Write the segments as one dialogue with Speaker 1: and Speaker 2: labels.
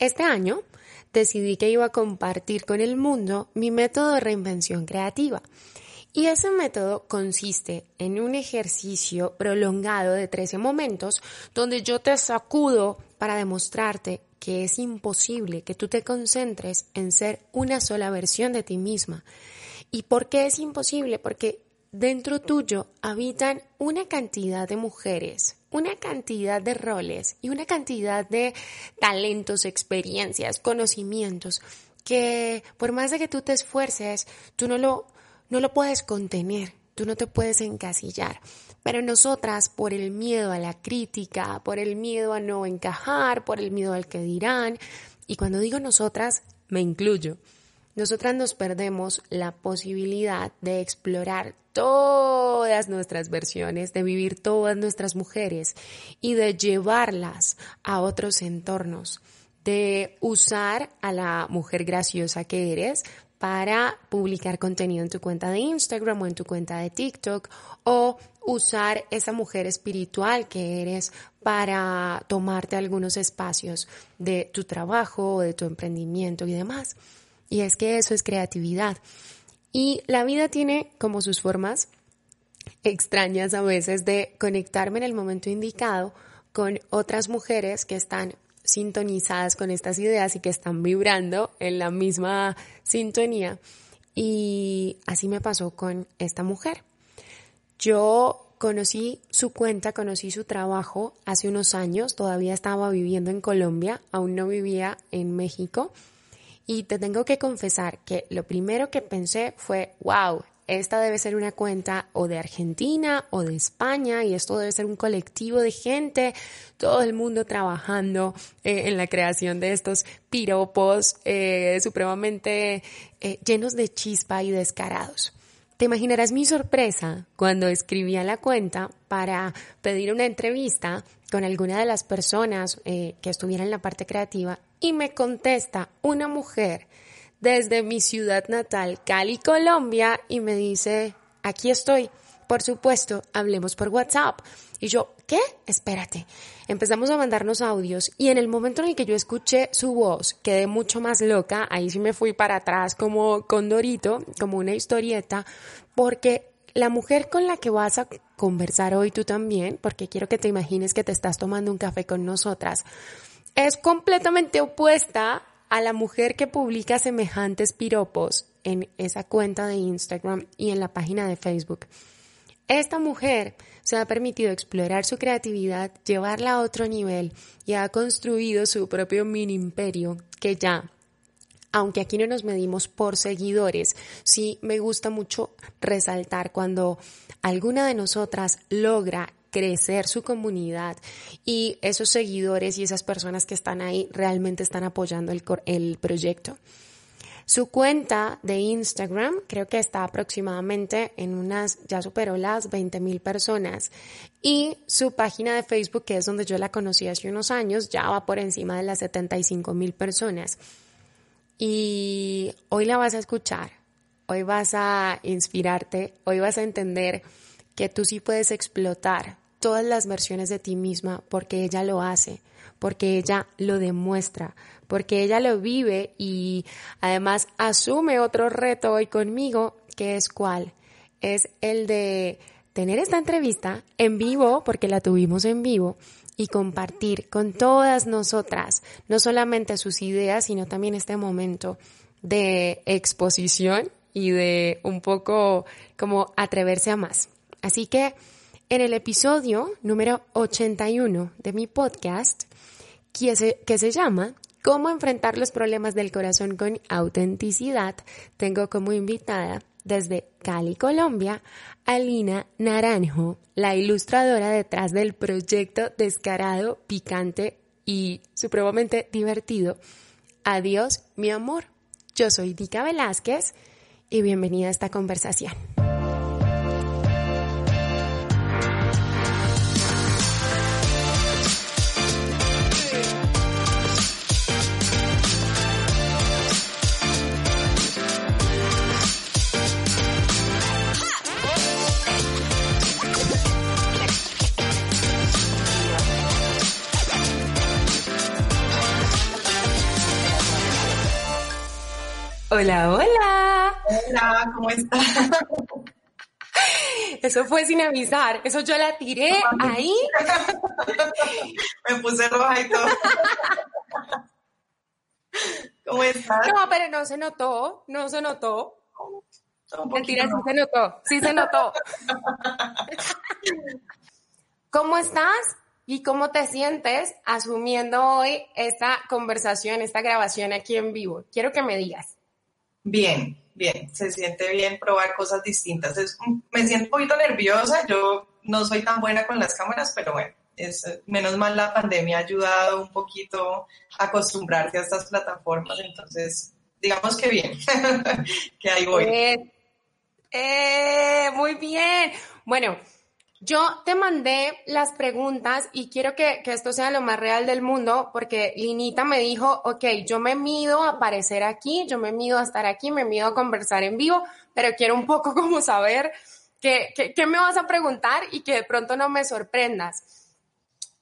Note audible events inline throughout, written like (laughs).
Speaker 1: Este año decidí que iba a compartir con el mundo mi método de reinvención creativa. Y ese método consiste en un ejercicio prolongado de 13 momentos donde yo te sacudo para demostrarte que es imposible que tú te concentres en ser una sola versión de ti misma. ¿Y por qué es imposible? Porque dentro tuyo habitan una cantidad de mujeres, una cantidad de roles y una cantidad de talentos, experiencias, conocimientos que por más de que tú te esfuerces, tú no lo, no lo puedes contener, tú no te puedes encasillar. Pero nosotras, por el miedo a la crítica, por el miedo a no encajar, por el miedo al que dirán, y cuando digo nosotras, me incluyo, nosotras nos perdemos la posibilidad de explorar todas nuestras versiones, de vivir todas nuestras mujeres y de llevarlas a otros entornos, de usar a la mujer graciosa que eres para publicar contenido en tu cuenta de Instagram o en tu cuenta de TikTok o usar esa mujer espiritual que eres para tomarte algunos espacios de tu trabajo o de tu emprendimiento y demás. Y es que eso es creatividad. Y la vida tiene como sus formas extrañas a veces de conectarme en el momento indicado con otras mujeres que están sintonizadas con estas ideas y que están vibrando en la misma sintonía. Y así me pasó con esta mujer. Yo conocí su cuenta, conocí su trabajo hace unos años, todavía estaba viviendo en Colombia, aún no vivía en México. Y te tengo que confesar que lo primero que pensé fue, wow, esta debe ser una cuenta o de Argentina o de España y esto debe ser un colectivo de gente, todo el mundo trabajando eh, en la creación de estos piropos eh, supremamente eh, llenos de chispa y descarados. Te imaginarás mi sorpresa cuando escribí a la cuenta para pedir una entrevista con alguna de las personas que estuviera en la parte creativa y me contesta una mujer desde mi ciudad natal, Cali, Colombia, y me dice, aquí estoy. Por supuesto, hablemos por WhatsApp. Y yo, ¿qué? Espérate. Empezamos a mandarnos audios y en el momento en el que yo escuché su voz, quedé mucho más loca. Ahí sí me fui para atrás como con Dorito, como una historieta, porque la mujer con la que vas a conversar hoy tú también, porque quiero que te imagines que te estás tomando un café con nosotras, es completamente opuesta a la mujer que publica semejantes piropos en esa cuenta de Instagram y en la página de Facebook. Esta mujer se ha permitido explorar su creatividad, llevarla a otro nivel y ha construido su propio mini imperio que ya aunque aquí no nos medimos por seguidores, sí me gusta mucho resaltar cuando alguna de nosotras logra crecer su comunidad y esos seguidores y esas personas que están ahí realmente están apoyando el, el proyecto. Su cuenta de Instagram creo que está aproximadamente en unas, ya superó las 20 mil personas. Y su página de Facebook, que es donde yo la conocí hace unos años, ya va por encima de las 75 mil personas. Y hoy la vas a escuchar, hoy vas a inspirarte, hoy vas a entender que tú sí puedes explotar todas las versiones de ti misma porque ella lo hace, porque ella lo demuestra, porque ella lo vive y además asume otro reto hoy conmigo, que es cuál? Es el de tener esta entrevista en vivo, porque la tuvimos en vivo, y compartir con todas nosotras, no solamente sus ideas, sino también este momento de exposición y de un poco como atreverse a más. Así que en el episodio número 81 de mi podcast, que se, que se llama Cómo enfrentar los problemas del corazón con autenticidad, tengo como invitada desde Cali, Colombia, a Lina Naranjo, la ilustradora detrás del proyecto descarado, picante y supremamente divertido. Adiós, mi amor. Yo soy Dika Velázquez y bienvenida a esta conversación. Hola, hola.
Speaker 2: Hola, ¿cómo estás? (laughs)
Speaker 1: Eso fue sin avisar, eso yo la tiré ahí. (laughs)
Speaker 2: Me puse roja y todo. (laughs) ¿Cómo estás?
Speaker 1: No, pero no se notó, no se notó. Mentira, sí se notó, sí se notó. ¿Cómo estás? ¿Y cómo te sientes asumiendo hoy esta conversación, esta grabación aquí en vivo? Quiero que me digas.
Speaker 2: Bien, bien, se siente bien probar cosas distintas. me siento un poquito nerviosa, yo no soy tan buena con las cámaras, pero bueno, es, menos mal la pandemia ha ayudado un poquito a acostumbrarse a estas plataformas, entonces digamos que bien, (laughs) que ahí voy.
Speaker 1: eh, muy bien. Bueno, yo te mandé las preguntas y quiero que, esto sea lo más real del mundo porque Linita me dijo, ok, yo me mido a aparecer aquí, yo me mido a estar aquí, me mido a conversar en vivo, pero quiero un poco (laughs) como saber qué, me vas a preguntar y que de pronto no me sorprendas.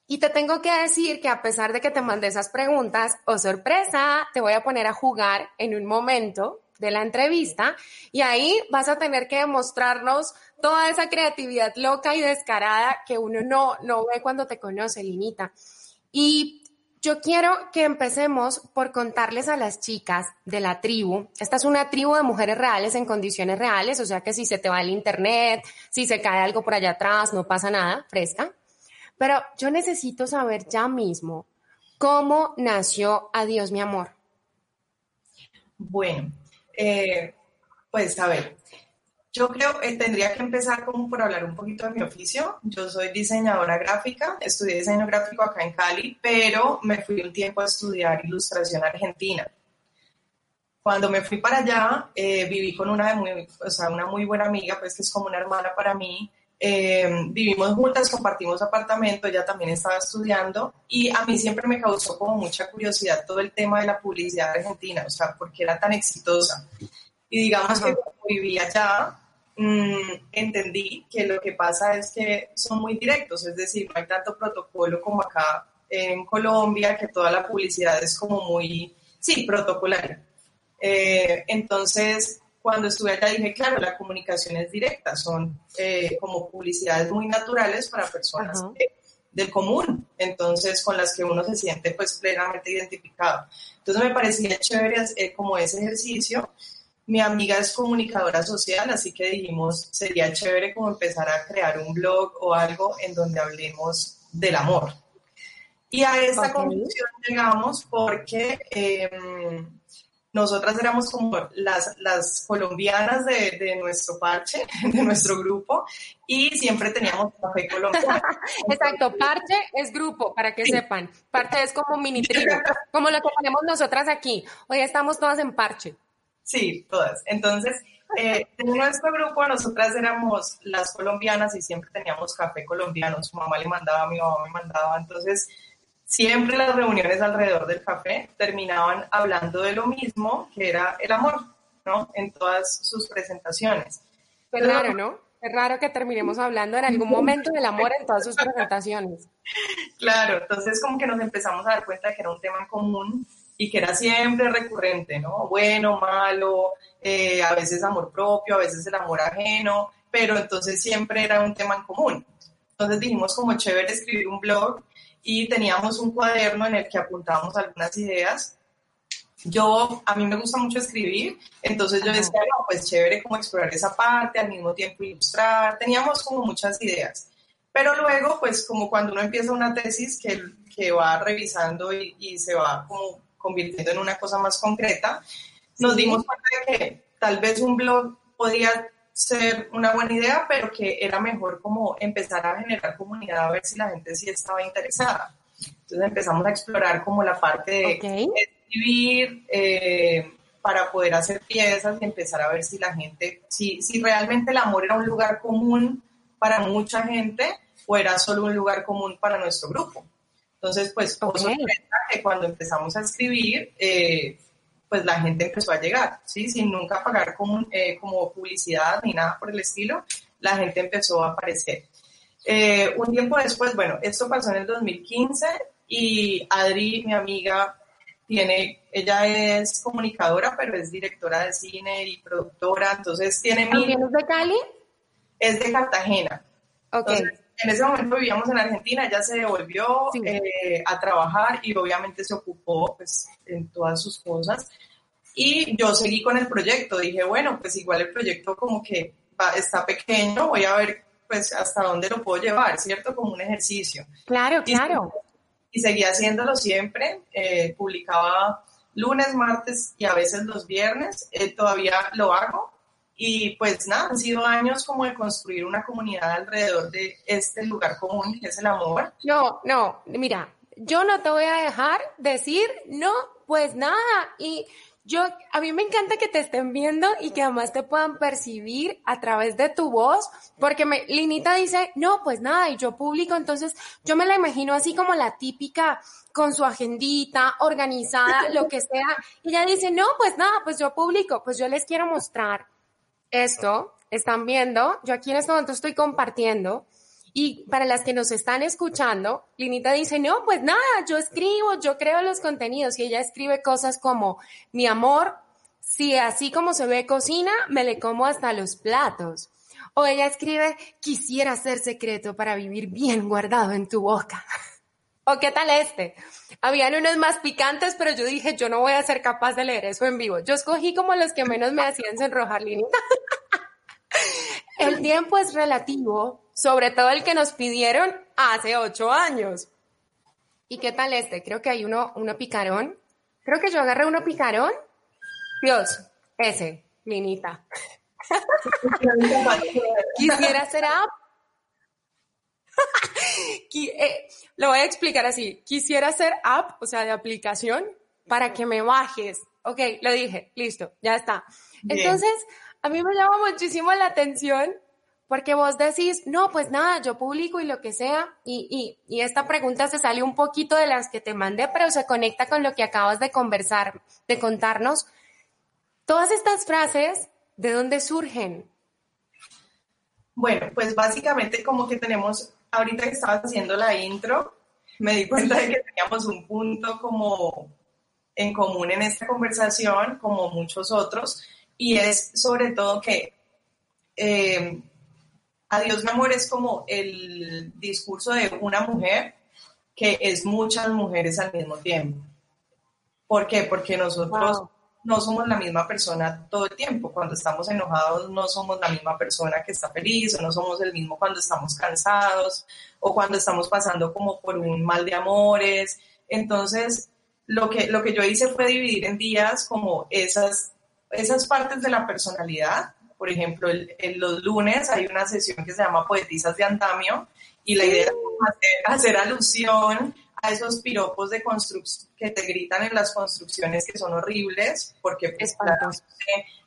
Speaker 1: Y te tengo que decir que a pesar de que te mandé esas preguntas, oh sorpresa, te voy a poner a jugar en un momento de la entrevista y ahí vas a tener que demostrarnos toda esa creatividad loca y descarada que uno no, no ve cuando te conoce, Linita. Y yo quiero que empecemos por contarles a las chicas de la tribu. Esta es una tribu de mujeres reales en condiciones reales, o sea que si se te va el internet, si se cae algo por allá atrás, no pasa nada, fresca. Pero yo necesito saber ya mismo cómo nació Adiós mi amor.
Speaker 2: Bueno, eh, pues a ver, yo creo que tendría que empezar como por hablar un poquito de mi oficio. Yo soy diseñadora gráfica, estudié diseño gráfico acá en Cali, pero me fui un tiempo a estudiar ilustración argentina. Cuando me fui para allá, eh, viví con una, muy, o sea, una muy buena amiga, pues que es como una hermana para mí. Eh, vivimos juntas, compartimos apartamento, ella también estaba estudiando y a mí siempre me causó como mucha curiosidad todo el tema de la publicidad argentina, o sea, por qué era tan exitosa. Y digamos que como vivía allá, mmm, entendí que lo que pasa es que son muy directos, es decir, no hay tanto protocolo como acá en Colombia, que toda la publicidad es como muy, sí, protocolaria. Eh, entonces, cuando estuve allá dije, claro, la comunicación es directa, son eh, como publicidades muy naturales para personas del común, entonces con las que uno se siente pues plenamente identificado. Entonces me parecía chévere eh, como ese ejercicio mi amiga es comunicadora social, así que dijimos, sería chévere como empezar a crear un blog o algo en donde hablemos del amor. Y a esta conclusión llegamos porque em, nosotras éramos como las, las colombianas de, de, nuestro parche, (laughs) de nuestro grupo, y siempre teníamos café colombiano. (laughs)
Speaker 1: Exacto, parche es grupo, para que sepan. Parche es como mini tribu, (laughs) como lo que ponemos nosotras aquí. Hoy estamos todas en parche.
Speaker 2: Sí, todas. Entonces, eh, en nuestro grupo nosotras éramos las colombianas y siempre teníamos café colombiano. Su mamá le mandaba, mi mamá me mandaba. Entonces, siempre las reuniones alrededor del café terminaban hablando de lo mismo, que era el amor, ¿no? En todas sus presentaciones.
Speaker 1: Es raro, ¿no? Es raro que terminemos hablando en algún momento del amor en todas sus presentaciones.
Speaker 2: Claro, entonces como que nos empezamos a dar cuenta de que era un tema común y que era siempre recurrente, ¿no? Bueno, malo, eh, a veces amor propio, a veces el amor ajeno, pero entonces siempre era un tema en común. Entonces dijimos como chévere escribir un blog y teníamos un cuaderno en el que apuntábamos algunas ideas. Yo, a mí me gusta mucho escribir, entonces yo decía, no, pues chévere como explorar esa parte, al mismo tiempo ilustrar, teníamos como muchas ideas. Pero luego, pues como cuando uno empieza una tesis que, que va revisando y, y se va como convirtiendo en una cosa más concreta, nos dimos cuenta de que tal vez un blog podía ser una buena idea, pero que era mejor como empezar a generar comunidad a ver si la gente sí estaba interesada. Entonces empezamos a explorar como la parte de escribir eh, para poder hacer piezas y empezar a ver si la gente, si, si realmente el amor era un lugar común para mucha gente o era solo un lugar común para nuestro grupo. Entonces, pues, que cuando empezamos a escribir, eh, pues la gente empezó a llegar, ¿sí? Sin nunca pagar como, eh, como publicidad ni nada por el estilo, la gente empezó a aparecer. Eh, un tiempo después, bueno, esto pasó en el 2015 y Adri, mi amiga, tiene, ella es comunicadora, pero es directora de cine y productora, entonces tiene...
Speaker 1: ¿También es de Cali?
Speaker 2: Es de Cartagena.
Speaker 1: Ok.
Speaker 2: En ese momento vivíamos en Argentina, ella se devolvió eh, a trabajar y obviamente se ocupó pues, en todas sus cosas. Y yo seguí con el proyecto, dije, bueno, pues igual el proyecto como que está pequeño, voy a ver pues hasta dónde lo puedo llevar, ¿cierto? Como un ejercicio.
Speaker 1: Claro, claro
Speaker 2: y seguía haciéndolo siempre. Eh, publicaba lunes, martes y a veces los viernes. Eh, todavía lo hago. Y pues nada, han sido años como de construir una comunidad alrededor de este lugar común que es el amor.
Speaker 1: No, no, mira, yo no te voy a dejar decir no, pues nada. Y yo, a mí me encanta que te estén viendo y que además te puedan percibir a través de tu voz, porque me, Linita dice, no, pues nada, y yo publico, entonces yo me la imagino así como la típica, con su agendita, organizada, lo que sea, y ella dice, no, pues nada, pues yo publico, pues yo les quiero mostrar esto, están viendo, yo aquí en este momento estoy compartiendo, y para las que nos están escuchando, Linita dice, no, pues nada, yo escribo, yo creo los contenidos y ella escribe cosas como, mi amor, si así como se ve cocina, me le como hasta los platos. O ella escribe, quisiera ser secreto para vivir bien guardado en tu boca. (laughs) ¿O qué tal este? Habían unos más picantes, pero yo dije, yo no voy a ser capaz de leer eso en vivo. Yo escogí como los que menos me hacían sonrojar, Linita. (laughs) El tiempo es relativo sobre todo el que nos pidieron hace ocho años. ¿Y qué tal este? Creo que hay uno, uno picarón. Creo que yo agarré uno picarón. Dios, ese, minita. (laughs) Quisiera hacer app. Eh, lo voy a explicar así. Quisiera hacer app, o sea, de aplicación, para que me bajes. Ok, lo dije, listo, ya está. Entonces, a mí me llama muchísimo la atención porque vos decís, no, pues nada, yo publico y lo que sea, y, y, esta pregunta se sale un poquito de las que te mandé, pero se conecta con lo que acabas de conversar, de contarnos. Todas estas frases, ¿de dónde surgen?
Speaker 2: Bueno, pues básicamente como que tenemos, ahorita que estabas haciendo la intro, me di cuenta de que teníamos un punto como en común en esta conversación, como muchos otros, y es sobre todo que eh, Adiós mi amor es como el discurso de una mujer que es muchas mujeres al mismo tiempo. ¿Por qué? Porque nosotros no somos la misma persona todo el tiempo. Cuando estamos enojados no somos la misma persona que está feliz o no somos el mismo cuando estamos cansados o cuando estamos pasando como por un mal de amores. Entonces, lo que, lo que yo hice fue dividir en días como esas, esas partes de la personalidad por ejemplo, en los lunes hay una sesión que se llama Poetisas de Andamio y la idea es hacer, alusión a esos piropos de que te gritan en las construcciones que son horribles porque pues,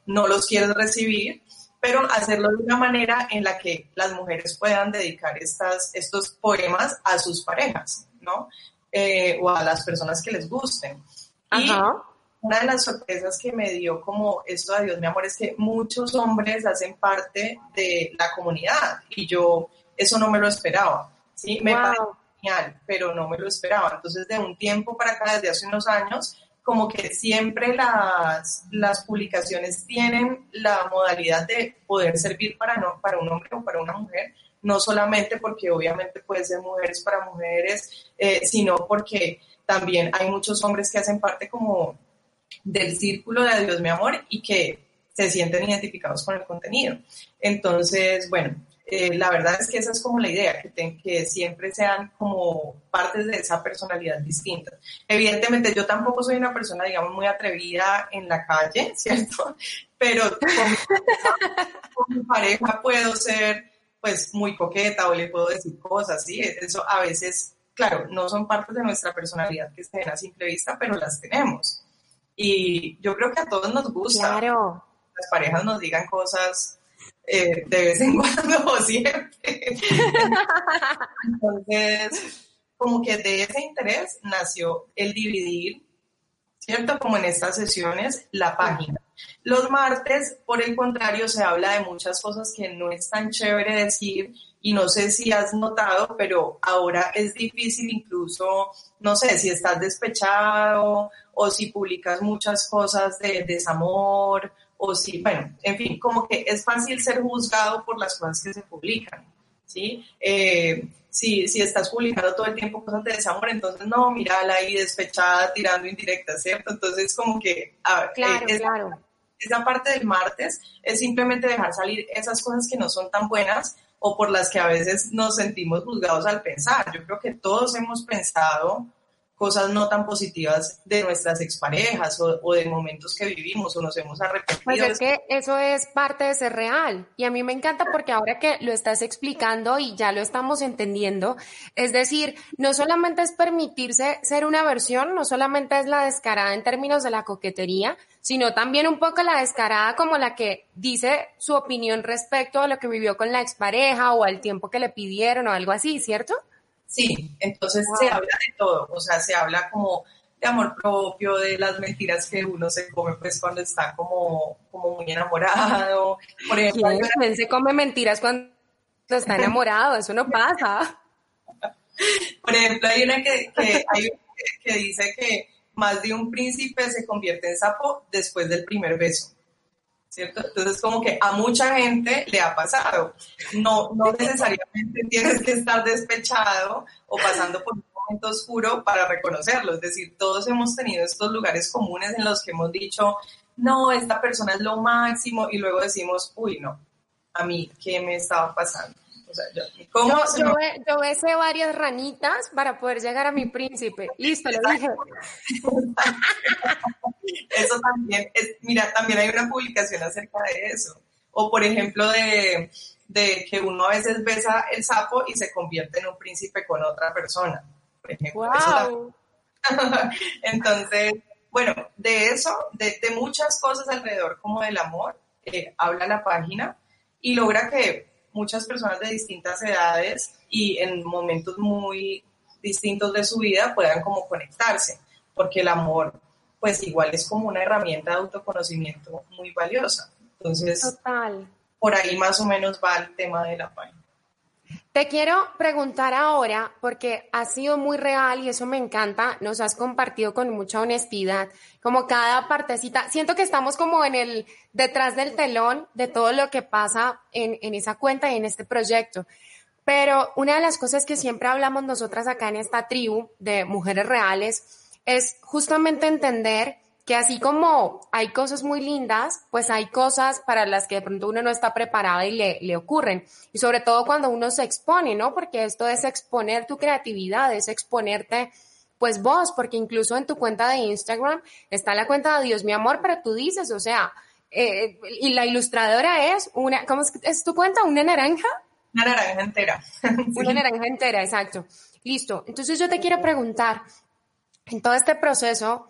Speaker 2: no los quieres recibir, pero hacerlo de una manera en la que las mujeres puedan dedicar estas, estos poemas a sus parejas, ¿no? Eh, o a las personas que les gusten. Ajá una de las sorpresas que me dio como esto de Dios, mi amor, es que muchos hombres hacen parte de la comunidad y yo eso no me lo esperaba, ¿sí? Me parece genial, pero no me lo esperaba. Entonces, de un tiempo para acá, desde hace unos años, como que siempre las, las publicaciones tienen la modalidad de poder servir para, no, para un hombre o para una mujer, no solamente porque obviamente puede ser mujeres para mujeres, eh, sino porque también hay muchos hombres que hacen parte como del círculo de Dios mi amor y que se sienten identificados con el contenido. Entonces, bueno, eh, la verdad es que esa es como la idea, que, que siempre sean como partes de esa personalidad distinta. Evidentemente, yo tampoco soy una persona, digamos, muy atrevida en la calle, (laughs) ¿cierto? Pero con, mi pareja puedo ser, pues, muy coqueta o le puedo decir cosas, ¿sí? Eso a veces, claro, no son partes de nuestra personalidad que estén a simple vista, pero las tenemos. Y yo creo que a todos nos gusta. Claro. Las parejas nos digan cosas eh, de vez en (laughs) cuando o siempre. Entonces, como que de ese interés nació el dividir, ¿cierto? Como en estas sesiones, la página. Los martes, por el contrario, se habla de muchas cosas que no es tan chévere decir y no sé si has notado, pero ahora es difícil incluso, no sé, si estás despechado o si publicas muchas cosas de desamor o si, bueno, en fin, como que es fácil ser juzgado por las cosas que se publican, ¿sí? Eh, si, si estás publicando todo el tiempo cosas de desamor, entonces no, mírala ahí despechada, tirando indirectas, ¿cierto? Entonces como que...
Speaker 1: claro, claro.
Speaker 2: Esa parte del martes es simplemente dejar salir esas cosas que no son tan buenas o por las que a veces nos sentimos juzgados al pensar. Yo creo que todos hemos pensado cosas no tan positivas de nuestras exparejas o, de momentos que vivimos o nos hemos arrepentido.
Speaker 1: Pues es que eso es parte de ser real y a mí me encanta porque ahora que lo estás explicando y ya lo estamos entendiendo, es decir, no solamente es permitirse ser una versión, no solamente es la descarada en términos de la coquetería, sino también un poco la descarada como la que dice su opinión respecto a lo que vivió con la expareja o al tiempo que le pidieron o algo así, ¿cierto?
Speaker 2: Sí, entonces se habla de todo, o sea, se habla como de amor propio, de las mentiras que uno se come pues cuando está como, como muy enamorado.
Speaker 1: Por ejemplo, ¿Quién se come mentiras cuando está enamorado? Eso no pasa.
Speaker 2: Por ejemplo, hay una que, que, hay que dice que más de un príncipe se convierte en sapo después del primer beso. ¿Cierto? Entonces, como que a mucha gente le ha pasado. No, no necesariamente tienes que estar despechado o pasando por un momento oscuro para reconocerlo. Es decir, todos hemos tenido estos lugares comunes en los que hemos dicho, no, esta persona es lo máximo, y luego decimos, uy, no, a mí, ¿qué me estaba pasando?
Speaker 1: Yo, ¿cómo yo, yo, besé varias ranitas para poder llegar a mi príncipe. Listo, lo dije. (laughs)
Speaker 2: Eso también, es, mira, también hay una publicación acerca de eso. O por ejemplo de, de que uno a veces besa el sapo y se convierte en un príncipe con otra persona. Por ejemplo. Wow. (laughs) Entonces, bueno, de eso, de, de, muchas cosas alrededor como del amor, eh, habla la página y logra que muchas personas de distintas edades y en momentos muy distintos de su vida puedan como conectarse, porque el amor pues igual es como una herramienta de autoconocimiento muy valiosa. Entonces, Total. por ahí más o menos va el tema de la página.
Speaker 1: Te quiero preguntar ahora, porque ha sido muy real y eso me encanta, nos has compartido con mucha honestidad, como cada partecita, siento que estamos como en el, detrás del telón de todo lo que pasa en, en esa cuenta y en este proyecto. Pero una de las cosas que siempre hablamos nosotras acá en esta tribu de mujeres reales es justamente entender que así como hay cosas muy lindas, pues hay cosas para las que de pronto uno no está preparado y le, le, ocurren. Y sobre todo cuando uno se expone, ¿no? Porque esto es exponer tu creatividad, es exponerte, pues vos, porque incluso en tu cuenta de Instagram está la cuenta de Dios mi amor, pero tú dices, o sea, eh, y la ilustradora es una, ¿cómo es, tu cuenta? ¿Una naranja?
Speaker 2: Una naranja entera. (laughs)
Speaker 1: Una naranja entera, exacto. Listo. Entonces yo te quiero preguntar, en todo este proceso,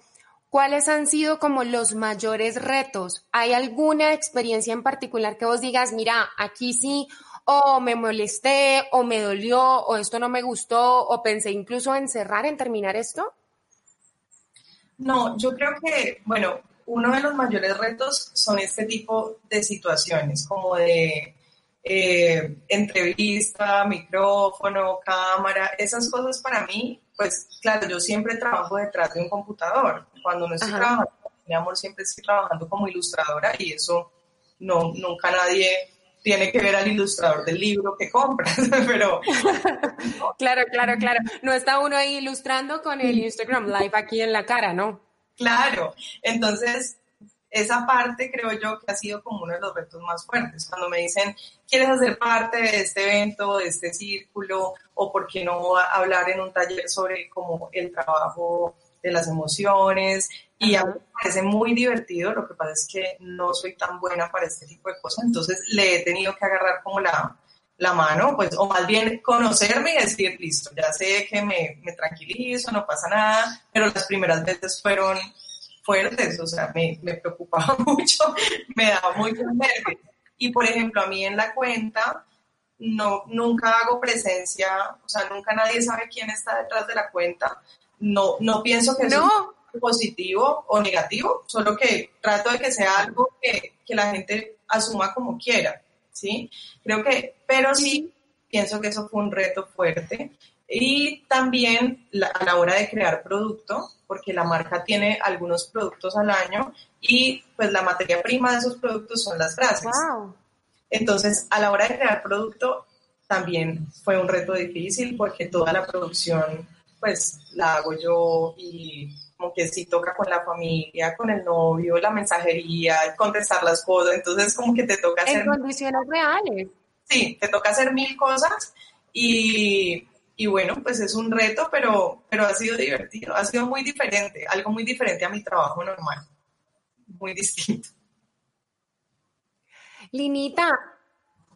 Speaker 1: ¿cuáles han sido como los mayores retos? ¿Hay alguna experiencia en particular que vos digas, mira, aquí sí, o me molesté, o me dolió, o esto no me gustó, o pensé incluso en cerrar, en terminar esto?
Speaker 2: No, yo creo que, bueno, uno de los mayores retos son este tipo de situaciones, como de eh, entrevista, micrófono, cámara, esas cosas para mí pues claro, yo siempre trabajo detrás de un computador. Cuando no estoy trabajando, mi amor, siempre estoy trabajando como ilustradora y eso no, nunca nadie tiene que ver al ilustrador del libro que compras, (laughs) pero... (laughs)
Speaker 1: claro, claro, claro. No está uno ahí ilustrando con el Instagram Live aquí en la cara, ¿no?
Speaker 2: Claro, entonces esa parte creo yo que ha sido como uno de los retos más fuertes. Cuando me dicen, ¿quieres hacer parte de este evento, de este círculo? O por qué no hablar en un taller sobre como el trabajo de las emociones. Y a mí me parece muy divertido, lo que pasa es que no soy tan buena para este tipo de cosas, entonces le he tenido que agarrar como la, la mano, pues, o más bien conocerme y decir, listo, ya sé que me, me tranquilizo, no pasa nada, pero las primeras veces fueron fuertes, o sea, me, me preocupaba (laughs) mucho, me daba mucho nervios. Y por ejemplo, a mí en la cuenta, no, nunca hago presencia, o sea, nunca nadie sabe quién está detrás de la cuenta. No, no pienso que
Speaker 1: no.
Speaker 2: positivo o negativo, solo que trato de que sea algo que, que la gente asuma como quiera, ¿sí? Creo que, pero sí pienso que eso fue un reto fuerte. Y también a la hora de crear producto, porque la marca tiene algunos productos al año y pues la materia prima de esos productos son las frases. Entonces, a la hora de crear producto, también fue un reto difícil porque toda la producción pues la hago yo y como que sí toca con la familia, con el novio, la mensajería, contestar las cosas, entonces como que te toca hacer...
Speaker 1: En condiciones reales.
Speaker 2: Sí, te toca hacer mil cosas y, y bueno, pues es un reto, pero, pero ha sido divertido, ha sido muy diferente, algo muy diferente a mi trabajo normal, muy distinto.
Speaker 1: Linita,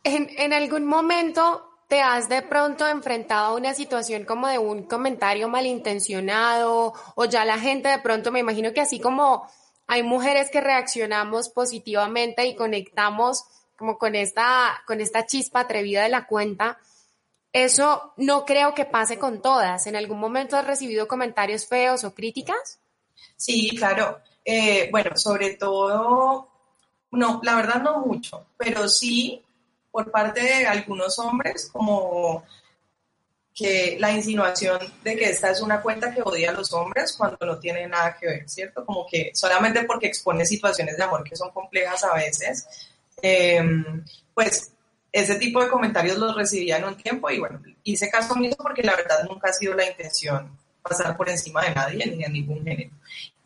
Speaker 1: en, en algún momento te has de pronto enfrentado a una situación como de un comentario malintencionado o ya la gente de pronto, me imagino que así como hay mujeres que reaccionamos positivamente y conectamos como con esta, con esta chispa atrevida de la cuenta, eso no creo que pase con todas. ¿En algún momento has recibido comentarios feos o críticas?
Speaker 2: Sí, claro. Eh, bueno, sobre todo, no, la verdad no mucho, pero sí por parte de algunos hombres como que la insinuación de que esta es una cuenta que odia a los hombres cuando no tiene nada que ver, ¿cierto? Como que solamente porque expone situaciones de amor que son complejas a veces, em, pues ese tipo de comentarios los recibía en un tiempo y bueno, hice caso omiso porque la verdad nunca ha sido la intención pasar por encima de nadie ni de ningún género.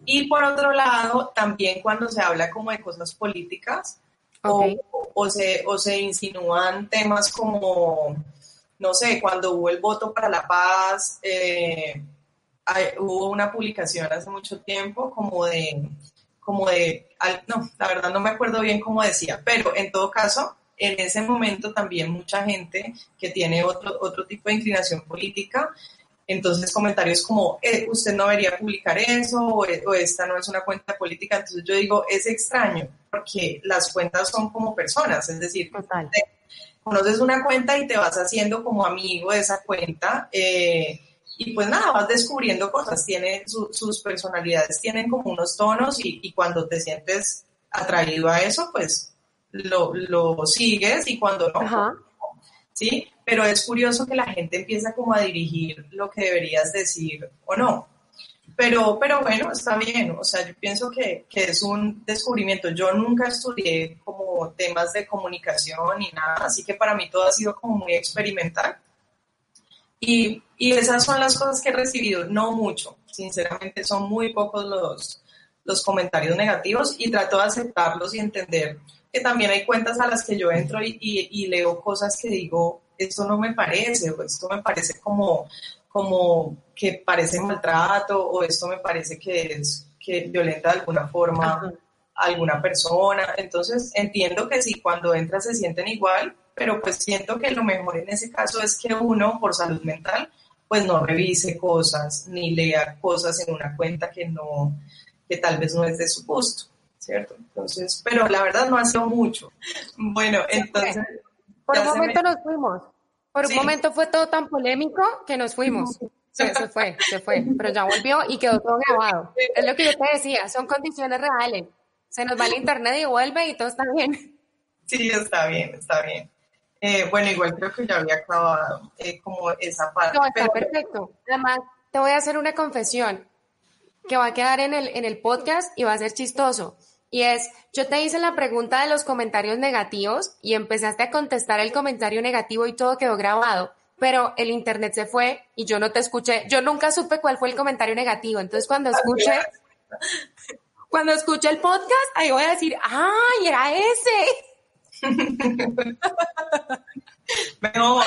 Speaker 2: Y por otro lado, también cuando se habla como de cosas políticas, o, se, o se insinúan temas como, no sé, cuando hubo el voto para la paz, eh, hubo una publicación hace mucho tiempo como de, como de, no, la verdad no me acuerdo bien cómo decía, pero en todo caso, en ese momento también mucha gente que tiene otro, otro tipo de inclinación política entonces comentarios como, eh, usted no debería publicar eso o, esta no es una cuenta política. Entonces yo digo, es extraño porque las cuentas son como personas, es decir, conoces una cuenta y te vas haciendo como amigo de esa cuenta. Eh, y pues nada, vas descubriendo cosas, tiene sus personalidades, tienen como unos tonos y, cuando te sientes atraído a eso, pues lo, lo sigues y cuando no, ¿sí? pero es curioso que la gente empieza como a dirigir lo que deberías decir o no. Pero, pero bueno, está bien, o sea, yo pienso que, que es un descubrimiento. Yo nunca estudié como temas de comunicación ni nada, así que para mí todo ha sido como muy experimental. Y, y, esas son las cosas que he recibido, no mucho, sinceramente son muy pocos los, los comentarios negativos y trato de aceptarlos y entender que también hay cuentas a las que yo entro y, y, y leo cosas que digo, esto no me parece, o esto me parece como, como que parece maltrato, o esto me parece que es que violenta de alguna forma a alguna persona. Entonces entiendo que sí, cuando entras se sienten igual, pero pues siento que lo mejor en ese caso es que uno, por salud mental, pues no revise cosas ni lea cosas en una cuenta que no, que tal vez no es de su gusto, ¿cierto? Entonces, pero la verdad no ha sido mucho. (laughs) Bueno, entonces...
Speaker 1: Por un momento nos fuimos. Por un momento fue todo tan polémico que nos fuimos. Sí, se fue, se fue. (laughs) Pero ya volvió y quedó todo grabado. Es lo que yo te decía, son condiciones reales. Se nos va el internet y vuelve y todo está bien. (laughs)
Speaker 2: Sí, está bien, está bien. Eh, bueno, igual creo que ya había acabado eh, como esa parte.
Speaker 1: No, está perfecto. Además, te voy a hacer una confesión que va a quedar en el, en el podcast y va a ser chistoso. Y es, yo te hice la pregunta de los comentarios negativos y empezaste a contestar el comentario negativo y todo quedó grabado, pero el internet se fue y yo no te escuché. Yo nunca supe cuál fue el comentario negativo. Entonces cuando escuché, (laughs) cuando escuché el podcast, ahí voy a decir, ¡ay, era ese! (laughs)
Speaker 2: Mejor,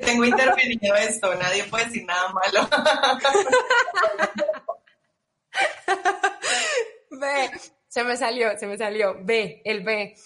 Speaker 2: tengo intervenido esto, nadie puede decir nada malo. (laughs)
Speaker 1: Ve, se me salió, se me salió. B, el B.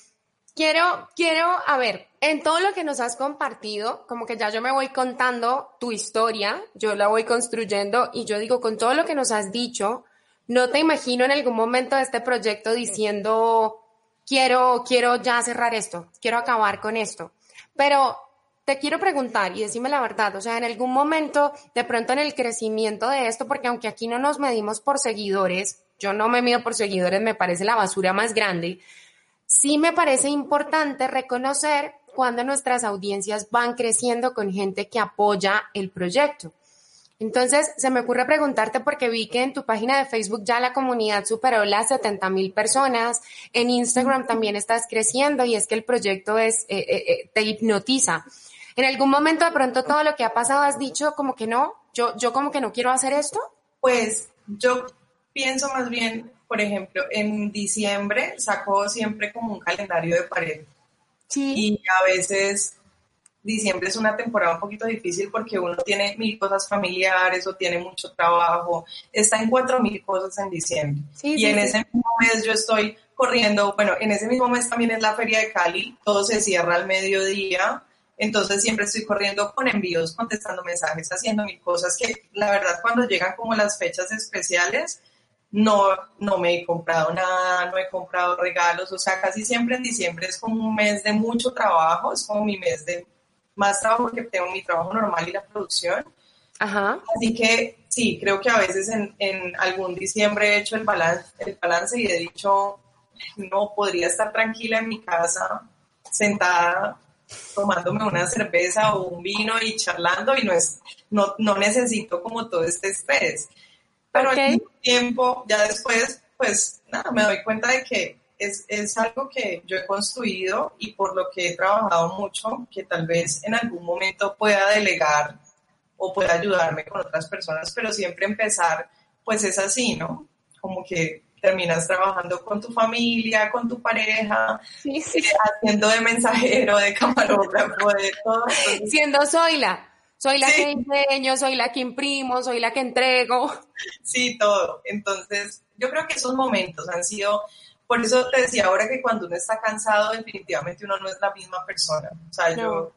Speaker 1: Quiero, quiero, a ver, en todo lo que nos has compartido, como que ya yo me voy contando tu historia, yo la voy construyendo y yo digo, con todo lo que nos has dicho, no te imagino en algún momento de este proyecto diciendo, quiero, quiero ya cerrar esto, quiero acabar con esto. Pero te quiero preguntar y decime la verdad, o sea, en algún momento, de pronto en el crecimiento de esto, porque aunque aquí no nos medimos por seguidores, yo no me mido por seguidores, me parece la basura más grande, sí me parece importante reconocer cuando nuestras audiencias van creciendo con gente que apoya el proyecto. Entonces, se me ocurre preguntarte porque vi que en tu página de Facebook ya la comunidad superó las 70 mil personas, en Instagram también estás creciendo y es que el proyecto es, eh, eh, eh, te hipnotiza. En algún momento de pronto todo lo que ha pasado has dicho como que no, yo, yo como que no quiero hacer esto.
Speaker 2: Pues yo pienso más bien, por ejemplo, en diciembre saco siempre como un calendario de pared. Sí. Y a veces diciembre es una temporada un poquito difícil porque uno tiene mil cosas familiares o tiene mucho trabajo, está en cuatro mil cosas en diciembre. y en ese mismo mes yo estoy corriendo, bueno, en ese mismo mes también es la feria de Cali, todo se cierra al mediodía, entonces siempre estoy corriendo con envíos, contestando mensajes, haciendo mil cosas que la verdad cuando llegan como las fechas especiales, no, no me he comprado nada, no he comprado regalos, o sea, casi siempre en diciembre es como un mes de mucho trabajo, es como mi mes de más trabajo que tengo mi trabajo normal y la producción. Ajá. Así que sí, creo que a veces en, en algún diciembre he hecho el balance, el balance y he dicho, no podría estar tranquila en mi casa, sentada, tomándome una cerveza o un vino y charlando y no, es, no, no necesito como todo este estrés. Pero al mismo tiempo, ya después, pues nada, me doy cuenta de que es, es, algo que yo he construido y por lo que he trabajado mucho, que tal vez en algún momento pueda delegar o pueda ayudarme con otras personas, pero siempre empezar, pues es así, ¿no? Como que terminas trabajando con tu familia, con tu pareja, sí, sí. haciendo de mensajero, de camarógrafo, de todo.
Speaker 1: Siendo Zoila. Soy la que enseño, soy la que imprimo, soy la que entrego.
Speaker 2: Sí, todo. Entonces, yo creo que esos momentos han sido por eso te decía ahora que cuando uno está cansado, definitivamente uno no es la misma persona. O sea, yo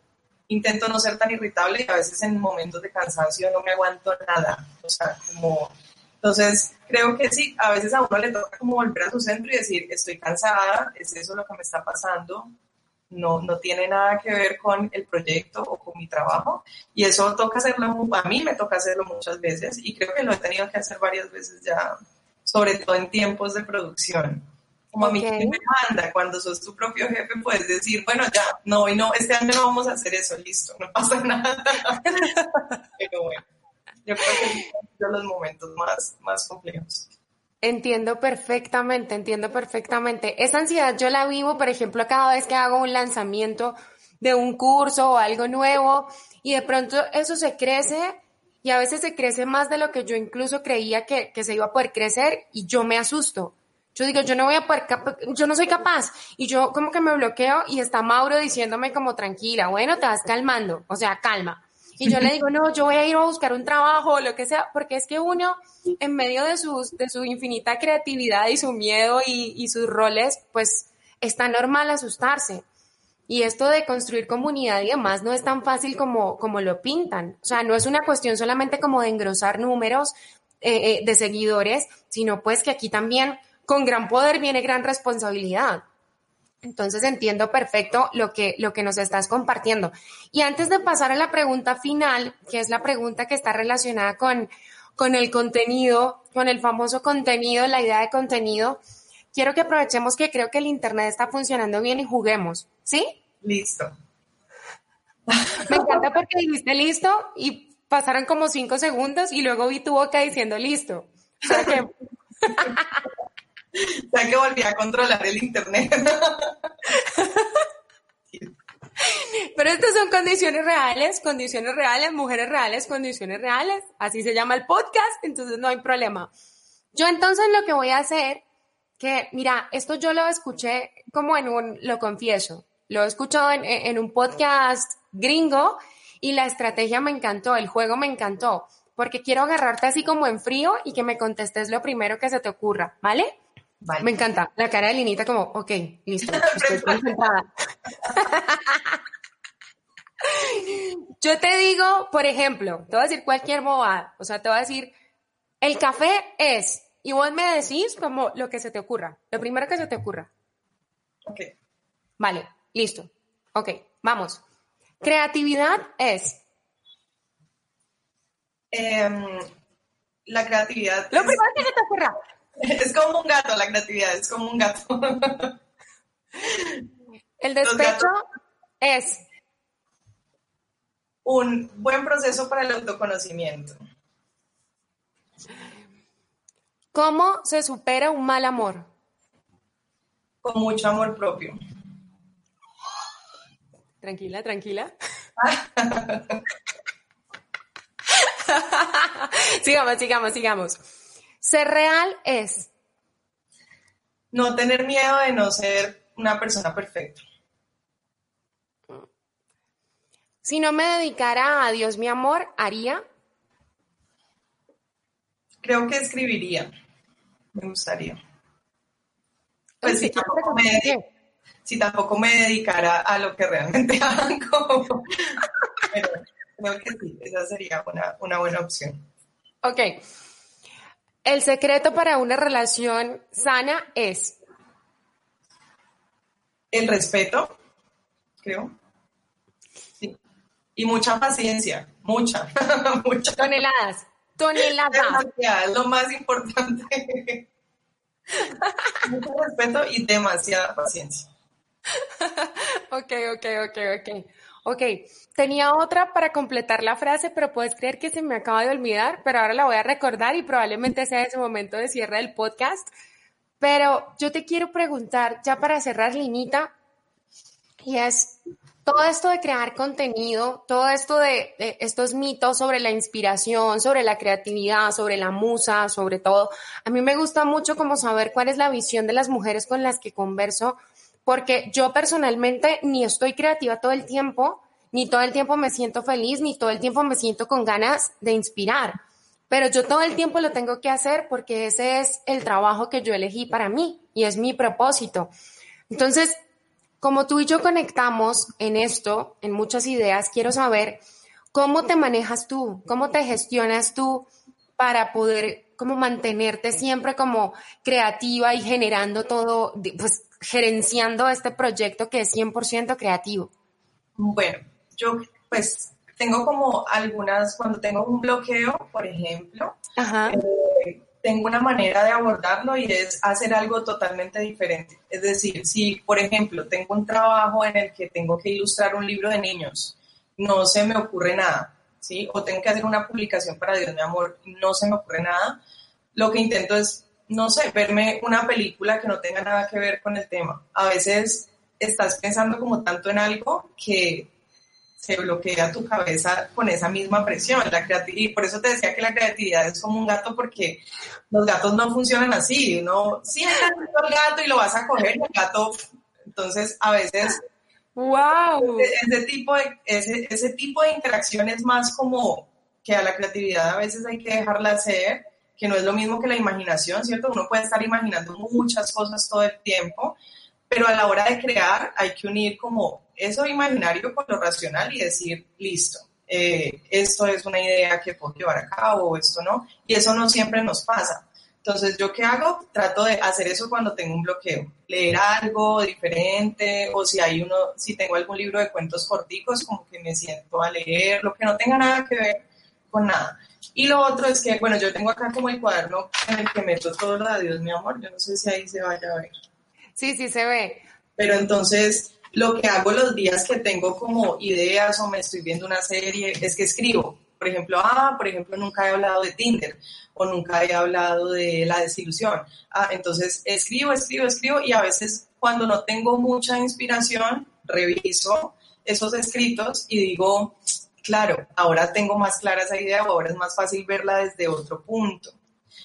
Speaker 2: intento no ser tan irritable y a veces en momentos de cansancio no me aguanto nada. O sea, como... Entonces, creo que sí, a veces a uno le toca como volver a su centro y decir, estoy cansada, es eso lo que me está pasando, no, no tiene nada que ver con el proyecto o con mi trabajo. Y eso toca hacerlo, a mí me toca hacerlo muchas veces y creo que lo he tenido que hacer varias veces ya, sobre todo en tiempos de producción. Como a mí que me manda, cuando sos tu propio jefe, puedes decir, bueno, ya, no, hoy no, este año no vamos a hacer eso, listo, no pasa (laughs) nada. Pero bueno, yo creo que son los momentos más, más complejos.
Speaker 1: Entiendo perfectamente, entiendo perfectamente. Esa ansiedad yo la vivo, por ejemplo, cada vez que hago un lanzamiento de un curso o algo nuevo y de pronto eso se crece y a veces se crece más de lo que yo incluso creía que, que se iba a poder crecer y yo me asusto. Yo digo, yo no voy a poder, yo no soy capaz. Y yo como que me bloqueo y está Mauro diciéndome como tranquila, bueno, te vas calmando, o sea, calma. Y yo le digo, no, yo voy a ir a buscar un trabajo o lo que sea, porque es que uno, en medio de, sus, de su infinita creatividad y su miedo y, y sus roles, pues está normal asustarse. Y esto de construir comunidad y demás no es tan fácil como, como lo pintan. O sea, no es una cuestión solamente como de engrosar números eh, eh, de seguidores, sino pues que aquí también con gran poder viene gran responsabilidad. Entonces entiendo perfecto lo que, lo que nos estás compartiendo. Y antes de pasar a la pregunta final, que es la pregunta que está relacionada con, con el contenido, con el famoso contenido, la idea de contenido, quiero que aprovechemos que creo que el Internet está funcionando bien y juguemos. ¿Sí?
Speaker 2: Listo.
Speaker 1: Me encanta porque dijiste listo y pasaron como cinco segundos y luego vi tu boca diciendo listo. O sea que... (laughs) (laughs)
Speaker 2: o sea que volví a controlar el internet. (laughs)
Speaker 1: Pero estas son condiciones reales, condiciones reales, mujeres reales, condiciones reales. Así se llama el podcast, entonces no hay problema. Yo entonces lo que voy a hacer, que mira, esto yo lo escuché como en un, lo confieso, lo he escuchado en, en un podcast gringo y la estrategia me encantó, el juego me encantó, porque quiero agarrarte así como en frío y que me contestes lo primero que se te ocurra, ¿vale? Me encanta. La cara de Linita como, ok, listo, (laughs) estoy concentrada. (laughs) Yo te digo, por ejemplo, te voy a decir cualquier bobada. O sea, te voy a decir, el café es, y vos me decís como lo que se te ocurra, lo primero que se te ocurra.
Speaker 2: Ok.
Speaker 1: Vale, listo. Ok, vamos. Creatividad es.
Speaker 2: Em, la creatividad.
Speaker 1: Lo primero que se te ocurra. (laughs)
Speaker 2: Es como un gato, la creatividad, es como un gato.
Speaker 1: El despecho es.
Speaker 2: Un buen proceso para el autoconocimiento.
Speaker 1: ¿Cómo se supera un mal amor?
Speaker 2: Con mucho amor propio.
Speaker 1: Tranquila, tranquila. (laughs) (laughs) sigamos, sigamos, sigamos. Ser real es.
Speaker 2: No tener miedo de no ser una persona perfecta.
Speaker 1: Si no me dedicara a Dios mi amor, haría.
Speaker 2: Creo que escribiría. Me gustaría. Pues si tampoco, me, si tampoco, me, dedicara a lo que realmente (laughs) hago. Pero creo que sí, esa sería una, una buena opción.
Speaker 1: Ok. El secreto para una relación sana es.
Speaker 2: El respeto, creo. Sí. Y mucha paciencia, mucha, (laughs) mucha.
Speaker 1: Toneladas, toneladas.
Speaker 2: Es lo más importante. (laughs) Mucho respeto y demasiada paciencia. (laughs)
Speaker 1: ok, ok, ok, ok. Ok, tenía otra para completar la frase, pero puedes creer que se me acaba de olvidar, pero ahora la voy a recordar y probablemente sea ese momento de cierre del podcast. Pero yo te quiero preguntar, ya para cerrar, Linita, y es todo esto de crear contenido, todo esto de, de, estos mitos sobre la inspiración, sobre la creatividad, sobre la musa, sobre todo. A mí me gusta mucho como saber cuál es la visión de las mujeres con las que converso porque yo personalmente ni estoy creativa todo el tiempo, ni todo el tiempo me siento feliz, ni todo el tiempo me siento con ganas de inspirar. Pero yo todo el tiempo lo tengo que hacer porque ese es el trabajo que yo elegí para mí y es mi propósito. Entonces, como tú y yo conectamos en esto, en muchas ideas, quiero saber cómo te manejas tú, cómo te gestionas tú para poder como mantenerte siempre como creativa y generando todo, pues gerenciando este proyecto que es 100% creativo?
Speaker 2: Bueno, yo pues tengo como algunas, cuando tengo un bloqueo, por ejemplo, eh, tengo una manera de abordarlo y es hacer algo totalmente diferente. Es decir, si por ejemplo tengo un trabajo en el que tengo que ilustrar un libro de niños, no se me ocurre nada, ¿sí? O tengo que hacer una publicación para Dios, mi amor, no se me ocurre nada. Lo que intento es no sé, verme una película que no tenga nada que ver con el tema. A veces estás pensando como tanto en algo que se bloquea tu cabeza con esa misma presión. La y por eso te decía que la creatividad es como un gato porque los gatos no funcionan así. Uno sienta (laughs) el gato y lo vas a coger y el gato... Entonces, a veces...
Speaker 1: ¡Wow!
Speaker 2: Ese, tipo de, ese, ese tipo de interacción es más como que a la creatividad a veces hay que dejarla hacer que no es lo mismo que la imaginación, ¿cierto? Uno puede estar imaginando muchas cosas todo el tiempo, pero a la hora de crear hay que unir como eso imaginario con lo racional y decir, listo, eh, esto es una idea que puedo llevar a cabo esto no, y eso no siempre nos pasa. Entonces, ¿yo qué hago? Trato de hacer eso cuando tengo un bloqueo, leer algo diferente o si hay uno, si tengo algún libro de cuentos corticos, como que me siento a leer, lo que no tenga nada que ver con nada. Y lo otro es que, bueno, yo tengo acá como el cuaderno en el que meto todo lo de Dios, mi amor. Yo no sé si ahí se vaya a ver.
Speaker 1: Sí, sí se ve.
Speaker 2: Pero entonces, lo que hago los días que tengo como ideas o me estoy viendo una serie es que escribo. Por ejemplo, ah, por ejemplo, nunca he hablado de Tinder o nunca he hablado de la desilusión. Ah, entonces escribo, escribo, escribo y a veces cuando no tengo mucha inspiración, reviso esos escritos y digo, claro, ahora tengo más clara esa idea, ahora es más fácil verla desde otro punto.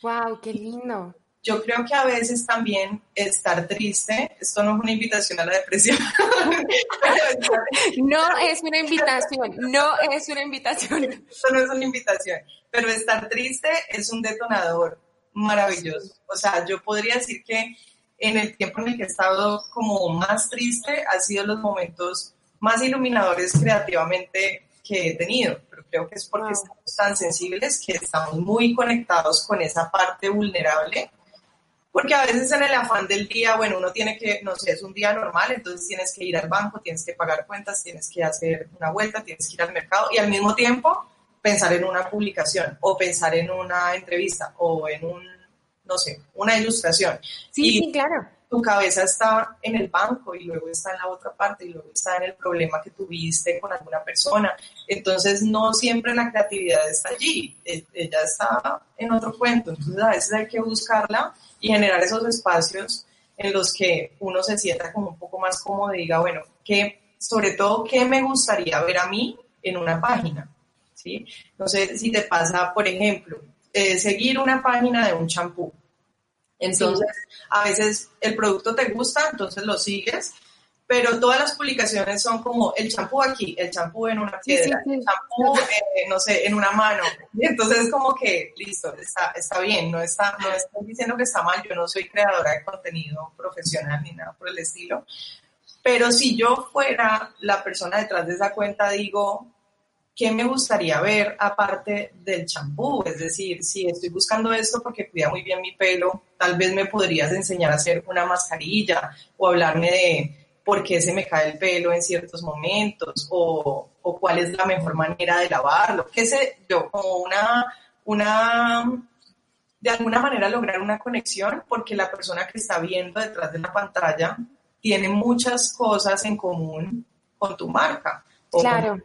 Speaker 1: ¡Wow! ¡Qué lindo!
Speaker 2: Yo creo que a veces también estar triste, esto no es una invitación a la depresión. (laughs)
Speaker 1: no es una invitación, no es una invitación.
Speaker 2: Esto no es una invitación, pero estar triste es un detonador maravilloso. O sea, yo podría decir que en el tiempo en el que he estado como más triste, ha sido los momentos más iluminadores creativamente que he tenido, pero creo que es porque estamos tan sensibles que estamos muy conectados con esa parte vulnerable, porque a veces en el afán del día, bueno, uno tiene que, no sé, es un día normal, entonces tienes que ir al banco, tienes que pagar cuentas, tienes que hacer una vuelta, tienes que ir al mercado y al mismo tiempo pensar en una publicación o pensar en una entrevista o en un, no sé, una ilustración.
Speaker 1: Sí, sí, claro
Speaker 2: tu cabeza está en el banco y luego está en la otra parte y luego está en el problema que tuviste con alguna persona. Entonces no siempre la creatividad está allí, e, ella está en otro cuento. Entonces a veces hay que buscarla y generar esos espacios en los que uno se sienta como un poco más cómodo diga, bueno, ¿qué, sobre todo, ¿qué me gustaría ver a mí en una página? ¿Sí? No sé si te pasa, por ejemplo, eh, seguir una página de un champú entonces, a veces el producto te gusta, entonces lo sigues, pero todas las publicaciones son como el champú aquí, el champú en una piedra, el champú, eh, no sé, en una mano. Y entonces es como que, listo, está, está bien, no, está, no estoy diciendo que está mal, yo no soy creadora de contenido profesional ni nada por el estilo, pero si yo fuera la persona detrás de esa cuenta, digo, ¿qué me gustaría ver aparte del champú? Es decir, si estoy buscando esto porque cuida muy bien mi pelo, tal vez me podrías enseñar a hacer una mascarilla o hablarme de por qué se me cae el pelo en ciertos momentos o, o cuál es la mejor manera de lavarlo. Qué sé yo, como una, una, de alguna manera lograr una conexión porque la persona que está viendo detrás de la pantalla tiene muchas cosas en común con tu marca.
Speaker 1: Claro.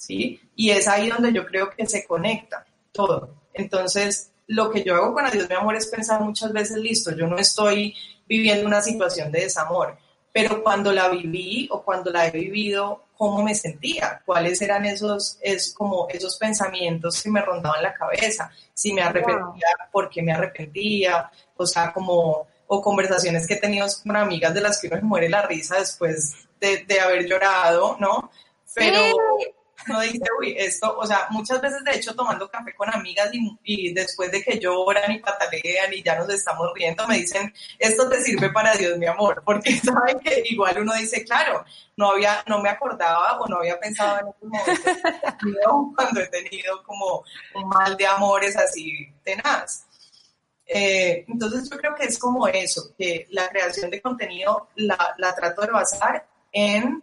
Speaker 2: ¿Sí? Y es ahí donde yo creo que se conecta todo. Entonces, lo que yo hago con Adiós mi amor es pensar muchas veces, listo, yo no estoy viviendo una situación de desamor, pero cuando la viví o cuando la he vivido, ¿cómo me sentía? ¿Cuáles eran esos, es como esos pensamientos que me rondaban la cabeza? Si me arrepentía, ¿por qué me arrepentía? O sea, como, o conversaciones que he tenido con amigas de las que uno se muere la risa después de, de haber llorado, ¿no? Pero, no dice, uy, esto, o sea, muchas veces de hecho tomando café con amigas y, después de que lloran y patalean y ya nos estamos riendo, me dicen, esto te sirve para Dios, mi amor, porque (laughs) saben que igual uno dice, claro, no había, no me acordaba o no había pensado en estos momentos (laughs) cuando he tenido como un mal de amores así tenaz. Eh, entonces yo creo que es como eso, que la creación de contenido la, la trato de basar en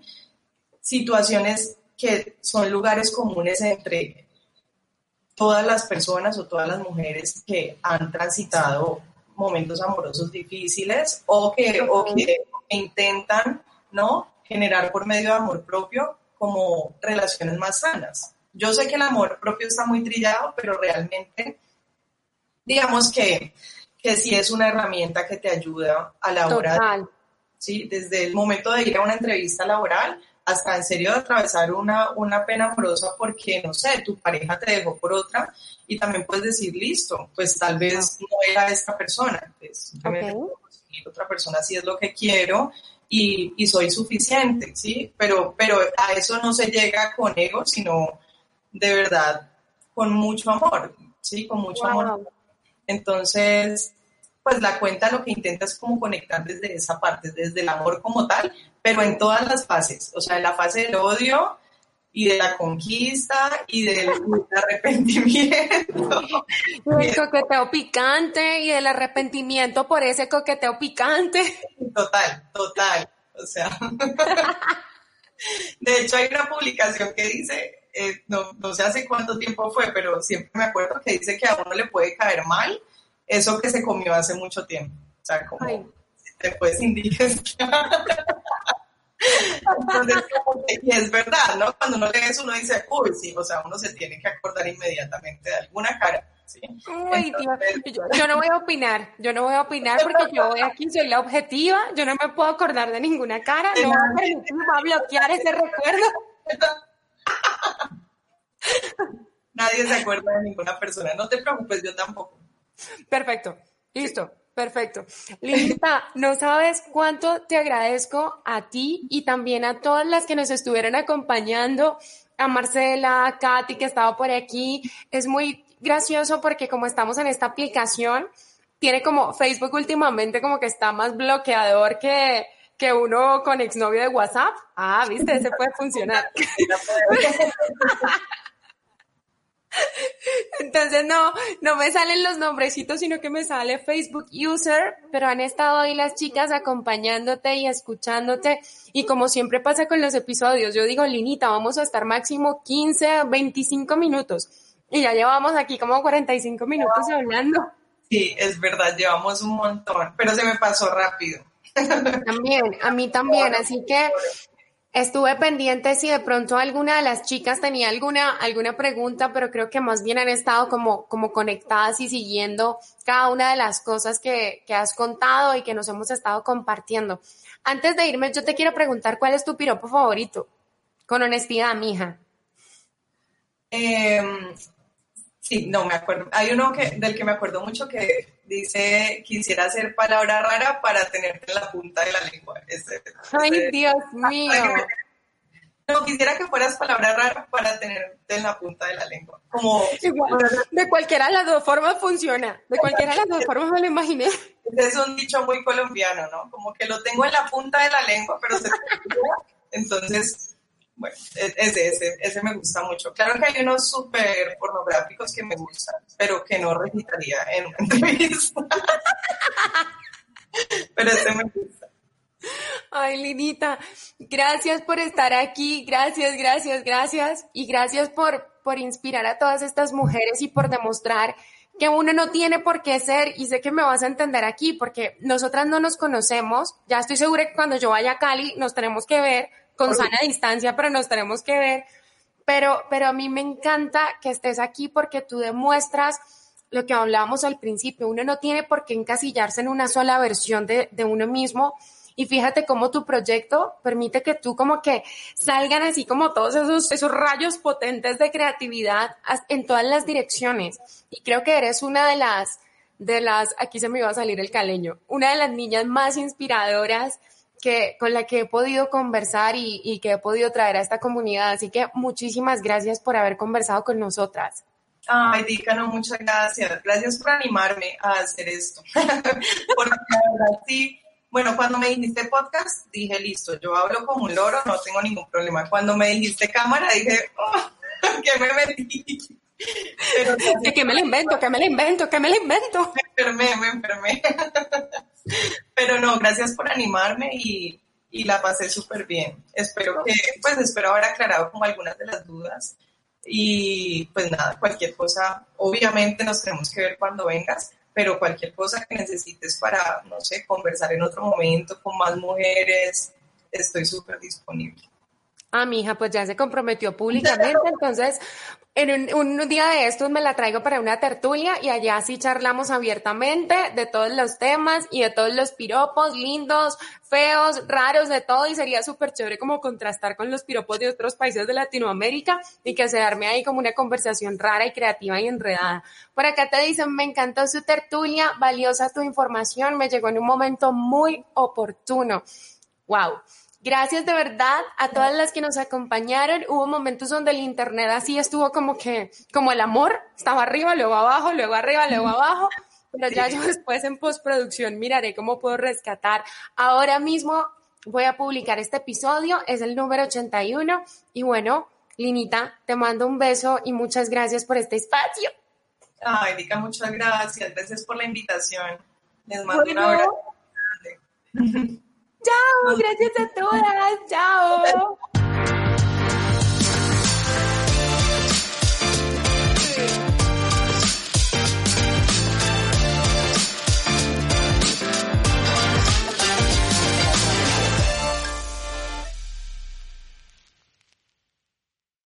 Speaker 2: situaciones que son lugares comunes entre todas las personas o todas las mujeres que han transitado momentos amorosos difíciles o que, o que intentan ¿no? generar por medio de amor propio como relaciones más sanas. Yo sé que el amor propio está muy trillado, pero realmente digamos que, que sí es una herramienta que te ayuda a la hora, ¿sí? desde el momento de ir a una entrevista laboral hasta en serio atravesar una, una pena amorosa porque, no sé, tu pareja te dejó por otra y también puedes decir, listo, pues tal vez no era esta persona, pues okay. otra persona si es lo que quiero y, y, soy suficiente, ¿sí? Pero, pero a eso no se llega con ego, sino de verdad con mucho amor, ¿sí? Con mucho amor. Entonces, pues la cuenta lo que intenta es como conectar desde esa parte, desde el amor como tal, pero en todas las fases, o sea, en la fase del odio y de la conquista y del (laughs) arrepentimiento.
Speaker 1: El coqueteo picante y el arrepentimiento por ese coqueteo picante.
Speaker 2: Total, total, o sea. (laughs) De hecho, hay una publicación que dice, eh, no, no sé hace cuánto tiempo fue, pero siempre me acuerdo que dice que a uno le puede caer mal eso que se comió hace mucho tiempo. O sea, como después indigestion. (laughs) Entonces, (laughs) y es verdad, ¿no? Cuando uno lee eso, uno dice, uy, sí, o sea, uno se tiene que acordar inmediatamente de alguna cara. ¿sí?
Speaker 1: Uy, Dios, yo, no voy a opinar, yo no voy a opinar porque yo aquí soy la objetiva, yo no me puedo acordar de ninguna cara, no voy a bloquear ese recuerdo. (laughs)
Speaker 2: Nadie se acuerda de ninguna persona, no te preocupes, yo tampoco.
Speaker 1: Perfecto, listo, perfecto. Lista, no sabes cuánto te agradezco a ti y también a todas las que nos estuvieron acompañando, a Marcela, a Katy que estaba por aquí. Es muy gracioso porque como estamos en esta aplicación, tiene como Facebook últimamente como que está más bloqueador que, que uno con exnovio de WhatsApp. Ah, viste, ese puede funcionar. (laughs) (laughs) (laughs) Entonces no, no me salen los nombrecitos, sino que me sale Facebook User, pero han estado ahí las chicas acompañándote y escuchándote. Y como siempre pasa con los episodios, yo digo, Linita, vamos a estar máximo 15, 25 minutos. Y ya llevamos aquí como 45 minutos hablando.
Speaker 2: Sí, es verdad, llevamos un montón, pero se me pasó rápido.
Speaker 1: También, a mí también, así que Estuve pendiente si de pronto alguna de las chicas tenía alguna, alguna pregunta, pero creo que más bien han estado como, como conectadas y siguiendo cada una de las cosas que, que has contado y que nos hemos estado compartiendo. Antes de irme, yo te quiero preguntar cuál es tu piropo favorito. Con honestidad, mija.
Speaker 2: Eh, sí, no me acuerdo. Hay uno que, del que me acuerdo mucho que dice, quisiera hacer palabra rara para tenerte en la punta de la lengua.
Speaker 1: Ay, Dios mío. (laughs)
Speaker 2: No, quisiera que fueras palabra rara para tenerte en la punta de la lengua. Como,
Speaker 1: de cualquiera de las dos formas funciona. De cualquiera de las dos formas me lo imaginé.
Speaker 2: Es un dicho muy colombiano, ¿no? Como que lo tengo en la punta de la lengua, pero se Entonces, bueno, e-, ese, me gusta mucho. Claro que hay unos súper pornográficos que me gustan, pero que no recitaría en una (laughs) entrevista. pero ese me gusta.
Speaker 1: Ay, Linita, gracias por estar aquí, gracias, gracias, gracias, y gracias por, por inspirar a todas estas mujeres y por demostrar que uno no tiene por qué ser, y sé que me vas a entender aquí, porque nosotras no nos conocemos, ya estoy segura que cuando yo vaya a Cali nos tenemos que ver, con sana distancia, pero nos tenemos que ver. Pero, pero a mí me encanta que estés aquí porque tú demuestras lo que hablábamos al principio. Uno no tiene por qué encasillarse en una sola versión de, de uno mismo. Y fíjate cómo tu proyecto permite que tú como que salgan así como todos esos, esos rayos potentes de creatividad en todas las direcciones. Y creo que eres una de las, de las, aquí se me iba a salir el caleño, una de las niñas más inspiradoras que, con la que he podido conversar y, y, que he podido traer a esta comunidad. Así que muchísimas gracias por haber conversado con nosotras.
Speaker 2: Ay, Dícano, muchas gracias. Gracias por animarme a hacer esto. (laughs) Porque verdad sí, bueno, cuando me dijiste podcast, dije, listo, yo hablo como un loro, no tengo ningún problema. Cuando me dijiste cámara, dije, oh, (laughs) ¿qué me metí?
Speaker 1: Pero, que me lo invento, que me lo invento, que me lo invento.
Speaker 2: Me enfermé, me enfermé. (laughs) Pero no, gracias por animarme y, y la pasé súper bien. Espero que, pues espero haber aclarado como algunas de las dudas. Y pues nada, cualquier cosa, obviamente nos tenemos que ver cuando vengas, pero cualquier cosa que necesites para, no sé, conversar en otro momento con más mujeres, estoy súper disponible.
Speaker 1: Ah, mi hija, pues ya se comprometió (laughs) públicamente, entonces en un, día de estos me la traigo para una tertulia y allá sí charlamos abiertamente de todos los temas y de todos los piropos lindos, feos, raros, de todo y sería súper chévere como contrastar con los piropos de otros países de Latinoamérica y que se darme ahí como una conversación rara y creativa y enredada. Por acá te dicen, me encantó su tertulia, valiosa tu información, me llegó en un momento muy oportuno. Wow. Gracias de verdad a todas las que nos acompañaron. Hubo momentos donde el internet así estuvo como que, como el amor, estaba arriba, luego abajo, luego arriba, luego abajo. Pero ya yo después en postproducción miraré cómo puedo rescatar. Ahora mismo voy a publicar este episodio, es el número 81. Y bueno, Linita, te mando un beso y muchas gracias por este espacio.
Speaker 2: Ay, Dica, muchas gracias. Gracias por la invitación. Les mando un abrazo.
Speaker 1: Chao, gracias a todas. Chao.